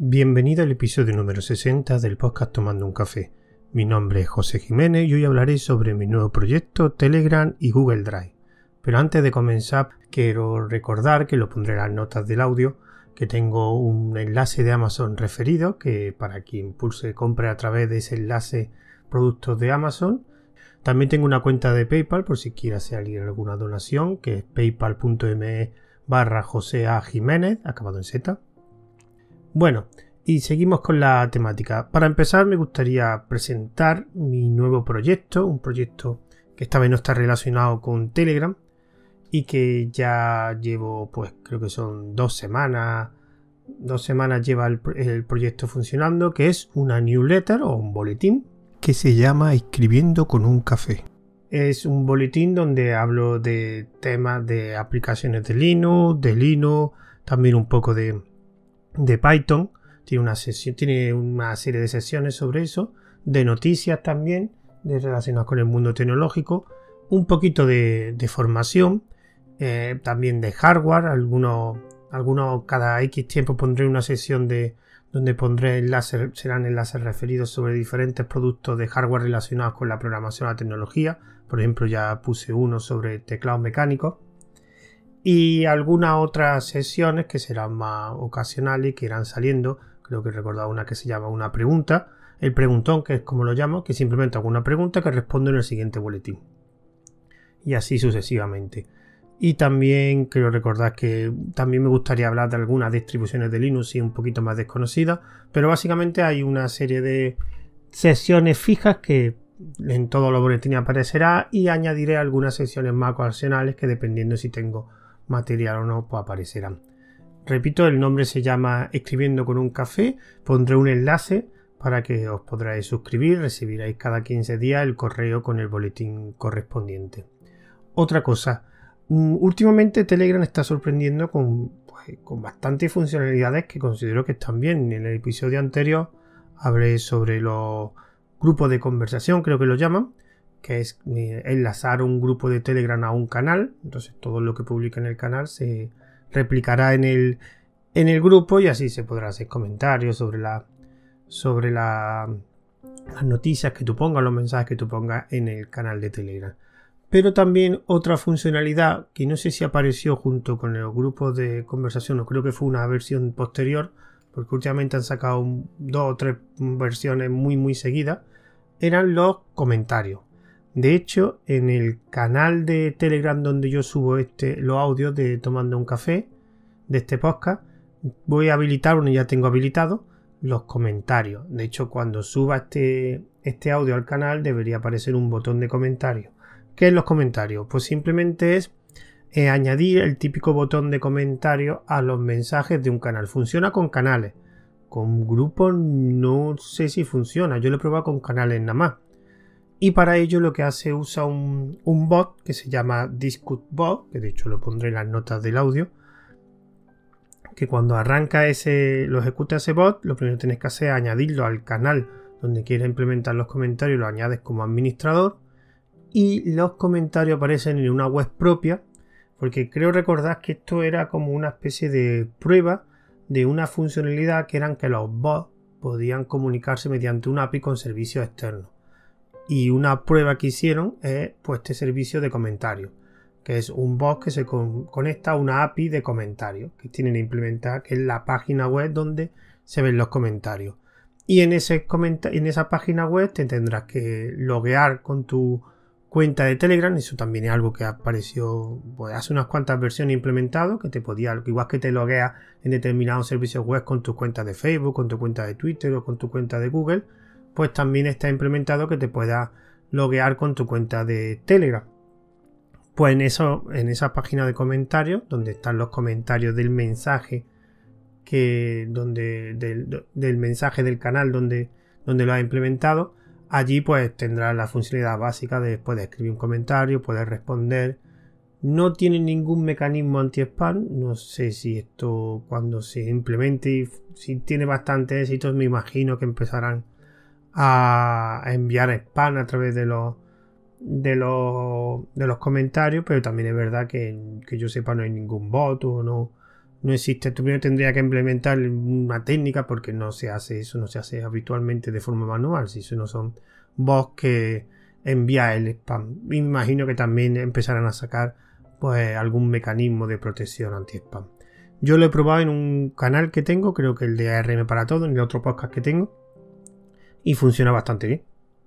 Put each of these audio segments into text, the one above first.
Bienvenido al episodio número 60 del podcast Tomando un Café. Mi nombre es José Jiménez y hoy hablaré sobre mi nuevo proyecto Telegram y Google Drive. Pero antes de comenzar, quiero recordar que lo pondré en las notas del audio, que tengo un enlace de Amazon referido, que para quien pulse compre a través de ese enlace productos de Amazon. También tengo una cuenta de PayPal por si quiere hacer alguna donación, que es paypal.me barra José A. Jiménez, acabado en Z. Bueno, y seguimos con la temática. Para empezar me gustaría presentar mi nuevo proyecto, un proyecto que esta vez no está relacionado con Telegram y que ya llevo pues creo que son dos semanas, dos semanas lleva el, proyecto funcionando, que es una newsletter o un boletín que se llama Escribiendo con un café. Es un boletín donde hablo de temas de aplicaciones de Linux, de Linux, también un poco de de Python. Tiene una, sesión, tiene una serie de sesiones sobre eso, de noticias también, de relacionadas con el mundo tecnológico, un poquito de, formación, eh, también de hardware, algunos, algunos cada X tiempo pondré una sesión de donde pondré enlaces, serán enlaces referidos sobre diferentes productos de hardware relacionados con la programación a la tecnología. Por ejemplo, ya puse uno sobre teclados mecánicos y algunas otras sesiones que serán más ocasionales que irán saliendo. Creo que he recordado una que se llama una pregunta, el preguntón, que es como lo llamo, que simplemente hago una pregunta que respondo en el siguiente boletín. Y así sucesivamente. Y también quiero recordar que también me gustaría hablar de algunas distribuciones de Linux y un poquito más desconocidas, pero básicamente hay una serie de sesiones fijas que en todos los boletines aparecerá y añadiré algunas sesiones más ocasionales que dependiendo si tengo material o no, pues aparecerán. Repito, el nombre se llama Escribiendo con un café. Pondré un enlace para que os podráis suscribir. Recibiréis cada 15 días el correo con el boletín correspondiente. Otra cosa, mm, últimamente Telegram está sorprendiendo con, pues, con bastantes funcionalidades que considero que están bien. En el episodio anterior hablé sobre los grupos de conversación, creo que lo llaman que es eh, enlazar un grupo de Telegram a un canal. Entonces todo lo que publique en el canal se replicará en el, en el grupo y así se podrá hacer comentarios sobre la sobre la, las noticias que tú pongas, los mensajes que tú pongas en el canal de Telegram. Pero también otra funcionalidad que no sé si apareció junto con el grupo de conversación o creo que fue una versión posterior, porque últimamente han sacado dos o tres versiones muy muy seguidas, eran los comentarios. De hecho, en el canal de Telegram donde yo subo este, los audios de Tomando un Café, de este podcast, voy a habilitar, uno ya tengo habilitado, los comentarios. De hecho, cuando suba este, este audio al canal debería aparecer un botón de comentarios. ¿Qué es los comentarios? Pues simplemente es eh, añadir el típico botón de comentarios a los mensajes de un canal. Funciona con canales. Con grupos no sé si funciona. Yo lo he probado con canales nada más. Y para ello lo que hace usa un, bot que se llama DiscutBot, que de hecho lo pondré en las notas del audio. Que cuando arranca ese, lo ejecuta ese bot, lo primero que tienes que hacer es añadirlo al canal donde quieres implementar los comentarios, lo añades como administrador. Y los comentarios aparecen en una web propia, porque creo recordar que esto era como una especie de prueba de una funcionalidad que eran que los bots podían comunicarse mediante un API con servicios externos. Y una prueba que hicieron es pues, este servicio de comentarios, que es un bot que se conecta a una API de comentarios que tienen que implementar, que es la página web donde se ven los comentarios. Y en, ese en esa página web te tendrás que loguear con tu cuenta de Telegram. Eso también es algo que apareció pues, hace unas cuantas versiones implementado. Que te podía, igual que te logueas en determinados servicios web con tu cuenta de Facebook, con tu cuenta de Twitter o con tu cuenta de Google, pues también está implementado que te pueda loguear con tu cuenta de Telegram. Pues en, eso, en esa página de comentarios, donde están los comentarios del mensaje que donde del, mensaje del canal donde, donde lo ha implementado, allí pues tendrás la funcionalidad básica de de escribir un comentario, puedes responder. No tiene ningún mecanismo anti-spam. No sé si esto cuando se implemente si tiene bastante éxito, me imagino que empezarán a enviar spam a través de los de los, de los comentarios, pero también es verdad que, que yo sepa no hay ningún bot o no, no existe. Primero tendría que implementar una técnica porque no se hace eso, no se hace habitualmente de forma manual. Si eso no son bots que envía el spam. Me imagino que también empezarán a sacar pues algún mecanismo de protección anti-spam. Yo lo he probado en un canal que tengo, creo que el de ARM para todo, en el otro podcast que tengo, y funciona bastante bien.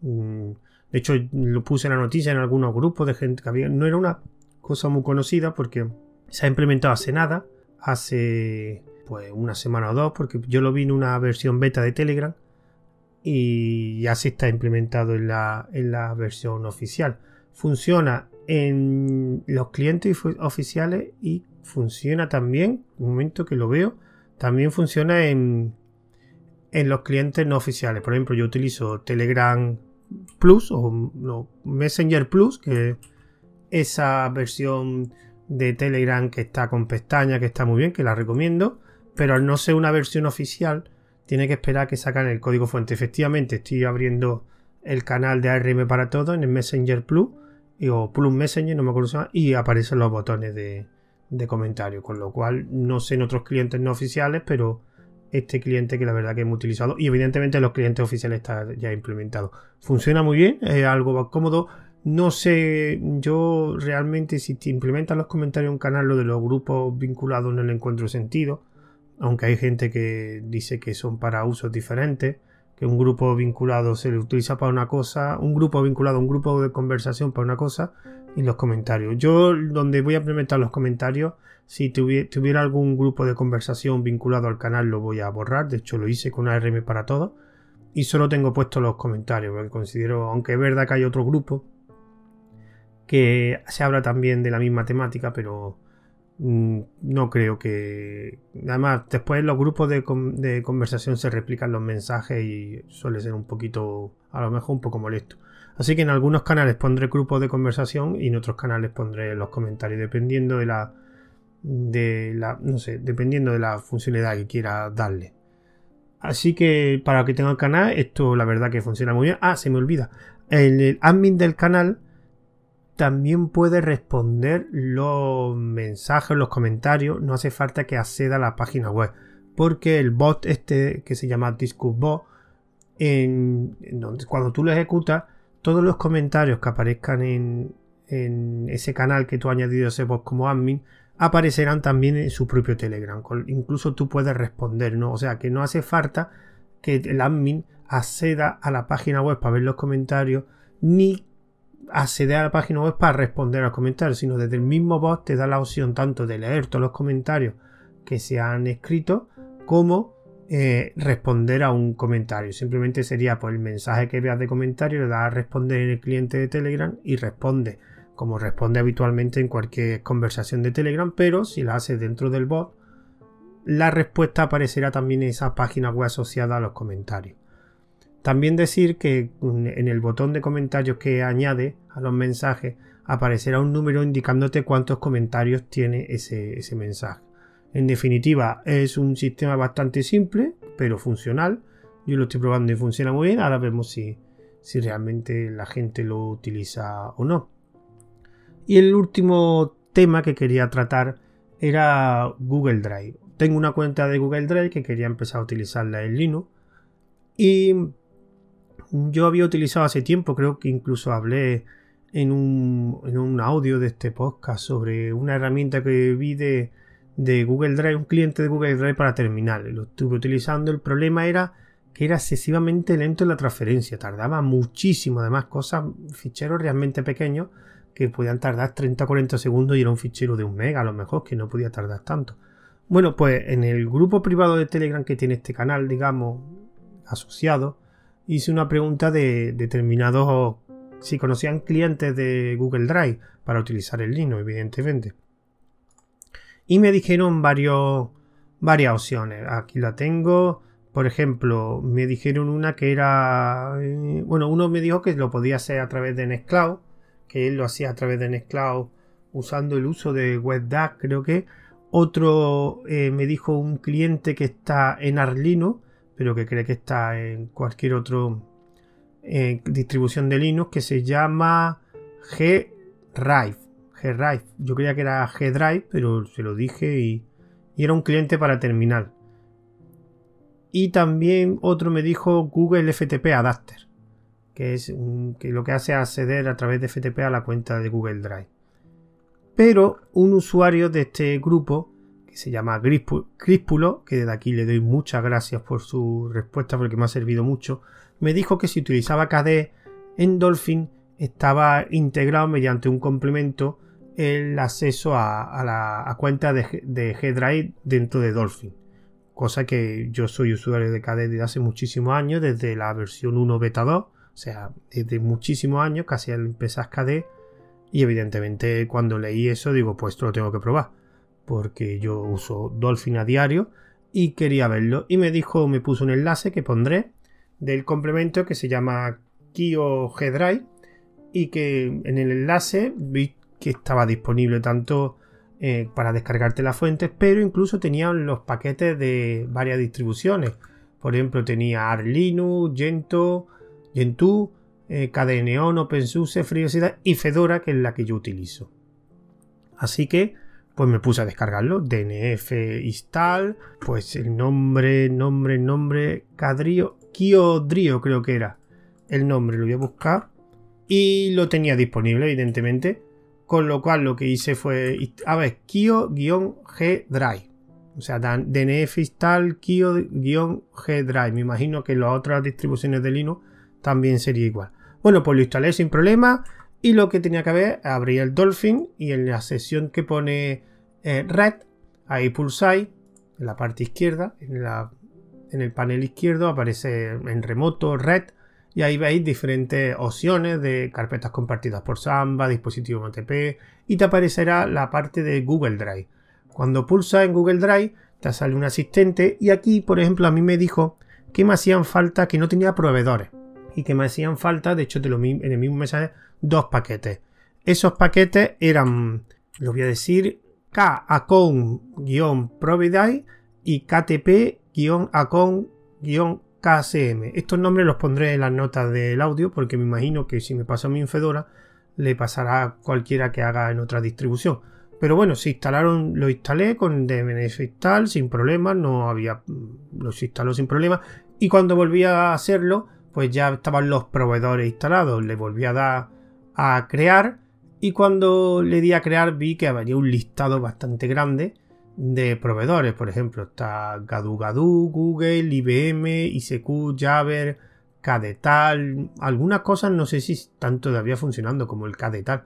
Mm, de hecho, lo puse en la noticia en algunos grupos de gente que había. No era una cosa muy conocida porque se ha implementado hace nada, hace pues una semana o dos, porque yo lo vi en una versión beta de Telegram y ya se está implementado en la, en la versión oficial. Funciona en los clientes oficiales y funciona también, un momento que lo veo, también funciona en, en los clientes no oficiales. Por ejemplo, yo utilizo Telegram Plus o Messenger Plus, que esa versión de Telegram que está con pestaña, que está muy bien, que la recomiendo, pero al no ser una versión oficial, tiene que esperar que sacan el código fuente. Efectivamente, estoy abriendo el canal de ARM para todo en el Messenger Plus o Plus Messenger, no me acuerdo y aparecen los botones de, de comentario, con lo cual no sé en otros clientes no oficiales, pero este cliente que la verdad que hemos utilizado y evidentemente los clientes oficiales está ya implementado. Funciona muy bien, es algo cómodo. No sé, yo realmente si te implementan los comentarios en un canal, lo de los grupos vinculados no le encuentro sentido, aunque hay gente que dice que son para usos diferentes que un grupo vinculado se le utiliza para una cosa, un grupo vinculado a un grupo de conversación para una cosa y los comentarios. Yo donde voy a implementar los comentarios, si tuviera, algún grupo de conversación vinculado al canal lo voy a borrar, de hecho lo hice con ARM para todo y solo tengo puesto los comentarios, porque considero, aunque es verdad que hay otro grupo que se habla también de la misma temática, pero Mm, no creo que. Además, después los grupos de, conversación se replican los mensajes y suele ser un poquito, a lo mejor un poco molesto. Así que en algunos canales pondré grupos de conversación y en otros canales pondré los comentarios, dependiendo de la. de la. no sé, dependiendo de la funcionalidad que quiera darle. Así que para que tenga el canal, esto la verdad que funciona muy bien. Ah, se me olvida. el admin del canal también puede responder los mensajes, los comentarios. No hace falta que acceda a la página web. Porque el bot este que se llama DiscusBot, en, cuando tú lo ejecutas, todos los comentarios que aparezcan en, ese canal que tú has añadido ese bot como admin aparecerán también en su propio Telegram. Incluso tú puedes responder, ¿no? O sea que no hace falta que el admin acceda a la página web para ver los comentarios ni acceder a la página web para responder a los comentarios, sino desde el mismo bot te da la opción tanto de leer todos los comentarios que se han escrito como eh, responder a un comentario. Simplemente sería pues el mensaje que veas de comentario, le das a responder en el cliente de Telegram y responde como responde habitualmente en cualquier conversación de Telegram, pero si la haces dentro del bot, la respuesta aparecerá también en esa página web asociada a los comentarios. También decir que en el botón de comentarios que añade a los mensajes aparecerá un número indicándote cuántos comentarios tiene ese, mensaje. En definitiva, es un sistema bastante simple, pero funcional. Yo lo estoy probando y funciona muy bien. Ahora vemos si, si realmente la gente lo utiliza o no. Y el último tema que quería tratar era Google Drive. Tengo una cuenta de Google Drive que quería empezar a utilizarla en Linux. Y yo había utilizado hace tiempo, creo que incluso hablé en un, en un audio de este podcast sobre una herramienta que vi de, de Google Drive, un cliente de Google Drive para terminales. Lo estuve utilizando. El problema era que era excesivamente lento en la transferencia. Tardaba muchísimo. Además, cosas, ficheros realmente pequeños que podían tardar 30 o 40 segundos y era un fichero de un mega a lo mejor que no podía tardar tanto. Bueno, pues en el grupo privado de Telegram que tiene este canal, digamos, asociado, hice una pregunta de determinados si conocían clientes de Google Drive para utilizar el Linux, evidentemente. Y me dijeron varias opciones. Aquí la tengo. Por ejemplo, me dijeron una que era. Eh, bueno, uno me dijo que lo podía hacer a través de Nextcloud. Que él lo hacía a través de Nextcloud usando el uso de WebDAV, creo que. Otro eh, me dijo un cliente que está en Arlino pero que cree que está en cualquier otra eh, distribución de Linux que se llama G-Drive. G-Drive. Yo creía que era G-Drive, pero se lo dije y, era un cliente para terminal. Y también otro me dijo Google FTP Adapter, que es que lo que hace es acceder a través de FTP a la cuenta de Google Drive. Pero un usuario de este grupo, que se llama Crispulo, que desde aquí le doy muchas gracias por su respuesta porque me ha servido mucho, me dijo que si utilizaba KDE en Dolphin estaba integrado mediante un complemento el acceso a, la cuenta de, de G-Drive dentro de Dolphin. Cosa que yo soy usuario de KDE desde hace muchísimos años, desde la versión 1 beta 2, o sea, desde muchísimos años, casi al empezar KDE. Y evidentemente cuando leí eso digo, pues esto lo tengo que probar. Porque yo uso Dolphin a diario y quería verlo. Y me dijo, me puso un enlace que pondré del complemento que se llama Kio G-Drive y que en el enlace vi que estaba disponible tanto eh, para descargarte las fuentes, pero incluso tenían los paquetes de varias distribuciones. Por ejemplo, tenía Arch Linux, Gentoo, Gentoo eh, OpenSUSE, FreeBSD y Fedora, que es la que yo utilizo. Así que, pues me puse a descargarlo. DNF install, pues el nombre, nombre, nombre, Cadrio, Kiodrio creo que era el nombre, lo voy a buscar y lo tenía disponible, evidentemente. Con lo cual lo que hice fue, a ver, Kio-G Drive. O sea, DNF install Kio-G Drive. Me imagino que las otras distribuciones de Linux también sería igual. Bueno, pues lo instalé sin problema. Y lo que tenía que ver, abría el Dolphin y en la sesión que pone eh, Red, ahí pulsáis, en la parte izquierda, en el panel izquierdo aparece en remoto Red y ahí veis diferentes opciones de carpetas compartidas por Samba, dispositivo MTP y te aparecerá la parte de Google Drive. Cuando pulsas en Google Drive te sale un asistente y aquí por ejemplo a mí me dijo que me hacían falta, que no tenía proveedores y que me hacían falta, de hecho te lo, en el mismo mensaje, dos paquetes. Esos paquetes eran, lo voy a decir, K-Account-Providai y KTP-Account KCM. Estos nombres los pondré en las notas del audio porque me imagino que si me pasa a mí en Fedora le pasará a cualquiera que haga en otra distribución. Pero bueno, se instalaron, lo instalé con DNS install sin problemas, no había, los instaló sin problemas y cuando volví a hacerlo, pues ya estaban los proveedores instalados, le volví a dar a crear y cuando le di a crear vi que había un listado bastante grande de proveedores. Por ejemplo, está Gadu Gadu, Google, IBM, ICQ, Jabber, Cadetal. Algunas cosas no sé si están todavía funcionando, como el Cadetal.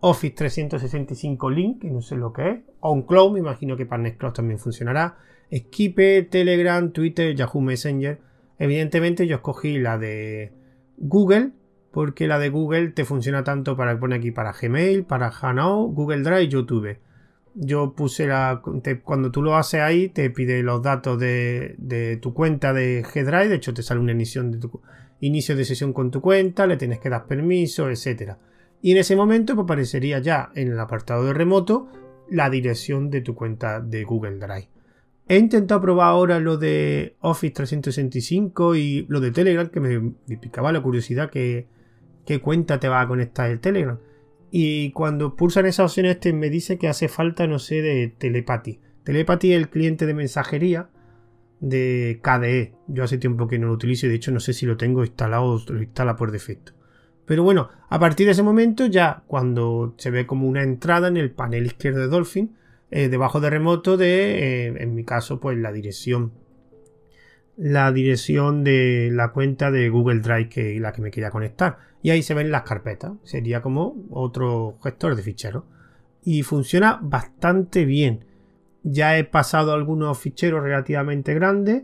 Office 365 Link, que no sé lo que es. OnCloud, me imagino que para Nextcloud también funcionará. Skype, Telegram, Twitter, Yahoo Messenger. Evidentemente yo escogí la de Google, porque la de Google te funciona tanto para poner aquí para Gmail, para Hangout, Google Drive YouTube yo puse la. cuando tú lo haces ahí, te pide los datos de, tu cuenta de G-Drive. De hecho, te sale una emisión de tu inicio de sesión con tu cuenta, le tienes que dar permiso, etc. Y en ese momento pues, aparecería ya en el apartado de remoto la dirección de tu cuenta de Google Drive. He intentado probar ahora lo de Office 365 y lo de Telegram, que me, picaba la curiosidad que, qué cuenta te va a conectar el Telegram. Y cuando pulsan esas opciones te me dice que hace falta, no sé, de Telepathy. Telepathy es el cliente de mensajería de KDE. Yo hace tiempo que no lo utilizo y de hecho no sé si lo tengo instalado o lo instala por defecto. Pero bueno, a partir de ese momento ya cuando se ve como una entrada en el panel izquierdo de Dolphin, eh, debajo de remoto de, eh, en mi caso, pues la dirección la dirección de la cuenta de Google Drive que la que me quería conectar. Y ahí se ven las carpetas. Sería como otro gestor de ficheros. Y funciona bastante bien. Ya he pasado algunos ficheros relativamente grandes.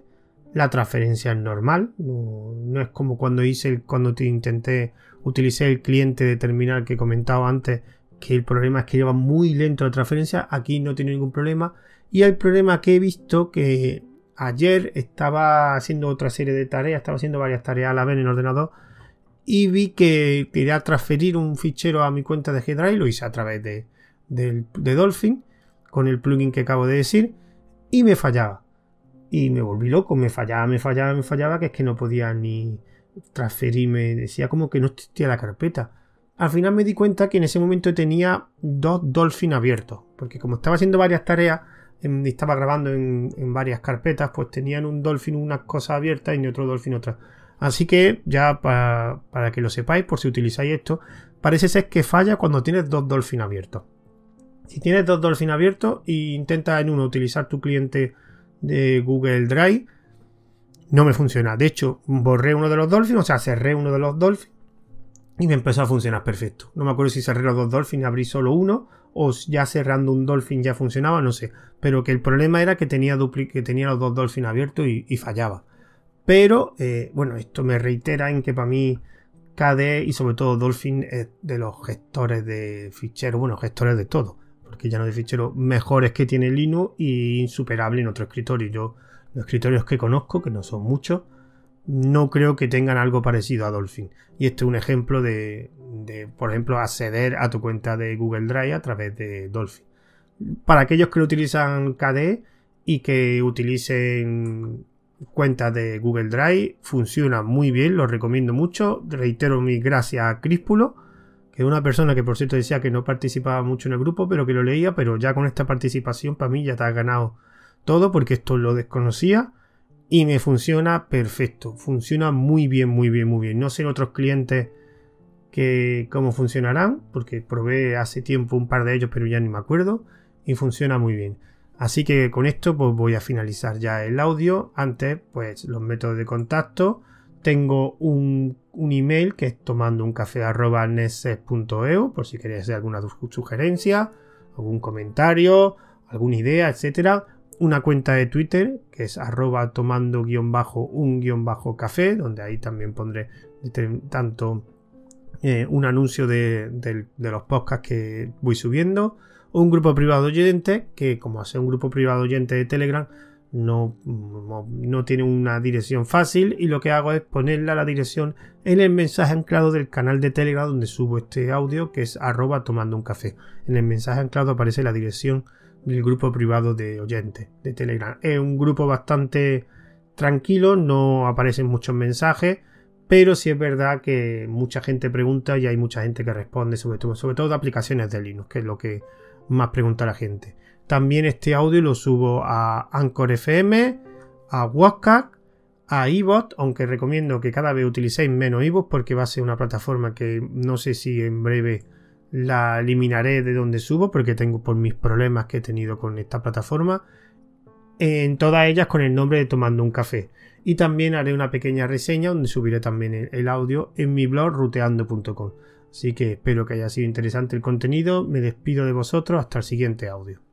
La transferencia es normal. No, es como cuando hice el, cuando te intenté utilicé el cliente de terminal que he comentado antes. Que el problema es que lleva muy lento la transferencia. Aquí no tiene ningún problema. Y el problema que he visto que ayer estaba haciendo otra serie de tareas, estaba haciendo varias tareas a la vez en el ordenador y vi que quería transferir un fichero a mi cuenta de G-Drive, lo hice a través de, Dolphin con el plugin que acabo de decir y me fallaba. Y me volví loco, me fallaba, me fallaba, me fallaba, que es que no podía ni transferirme, decía como que no existía la carpeta. Al final me di cuenta que en ese momento tenía dos Dolphin abiertos, porque como estaba haciendo varias tareas, estaba grabando en, varias carpetas, pues tenían un Dolphin unas cosas abiertas y en otro Dolphin otras. Así que ya para, para, que lo sepáis, por si utilizáis esto, parece ser que falla cuando tienes dos Dolphin abiertos. Si tienes dos Dolphin abiertos e intentas en uno utilizar tu cliente de Google Drive, no me funciona. De hecho, borré uno de los Dolphin, o sea, cerré uno de los Dolphin y me empezó a funcionar perfecto. No me acuerdo si cerré los dos Dolphin y abrí solo uno o ya cerrando un Dolphin ya funcionaba, no sé. Pero que el problema era que tenía, que tenía los dos Dolphin abiertos y, fallaba. Pero, eh, bueno, esto me reitera en que para mí KDE y sobre todo Dolphin es de los gestores de ficheros, bueno, gestores de todo. Porque ya no de ficheros mejores que tiene Linux y insuperable en otro escritorio. Yo, los escritorios que conozco, que no son muchos, no creo que tengan algo parecido a Dolphin. Y este es un ejemplo de, por ejemplo, acceder a tu cuenta de Google Drive a través de Dolphin. Para aquellos que lo utilizan KDE y que utilicen cuentas de Google Drive, funciona muy bien, lo recomiendo mucho. Reitero mis gracias a Críspulo, que es una persona que por cierto decía que no participaba mucho en el grupo, pero que lo leía, pero ya con esta participación para mí ya te has ganado todo porque esto lo desconocía y me funciona perfecto. Funciona muy bien, muy bien, muy bien. No sé en otros clientes que cómo funcionarán, porque probé hace tiempo un par de ellos, pero ya ni me acuerdo. Y funciona muy bien. Así que con esto pues voy a finalizar ya el audio. Antes, pues los métodos de contacto. Tengo un, email que es tomando un café por si queréis hacer alguna sugerencia, algún comentario, alguna idea, etcétera una cuenta de Twitter que es arroba tomando guion bajo un guion bajo café, donde ahí también pondré tanto eh, un anuncio de, los podcasts que voy subiendo, un grupo privado oyente, que como hace un grupo privado oyente de Telegram, no, no, tiene una dirección fácil y lo que hago es ponerle la dirección en el mensaje anclado del canal de Telegram donde subo este audio que es arroba tomando un café. En el mensaje anclado aparece la dirección del grupo privado de oyentes de Telegram. Es un grupo bastante tranquilo, no aparecen muchos mensajes, pero sí es verdad que mucha gente pregunta y hay mucha gente que responde, sobre todo, sobre todo de aplicaciones de Linux, que es lo que más pregunta la gente. También este audio lo subo a Anchor FM, a WhatsApp, a iBot, aunque recomiendo que cada vez utilicéis menos iBot porque va a ser una plataforma que no sé si en breve la eliminaré de donde subo porque tengo por mis problemas que he tenido con esta plataforma. En todas ellas con el nombre de Tomando un Café. Y también haré una pequeña reseña donde subiré también el, audio en mi blog ruteando.com. Así que espero que haya sido interesante el contenido. Me despido de vosotros hasta el siguiente audio.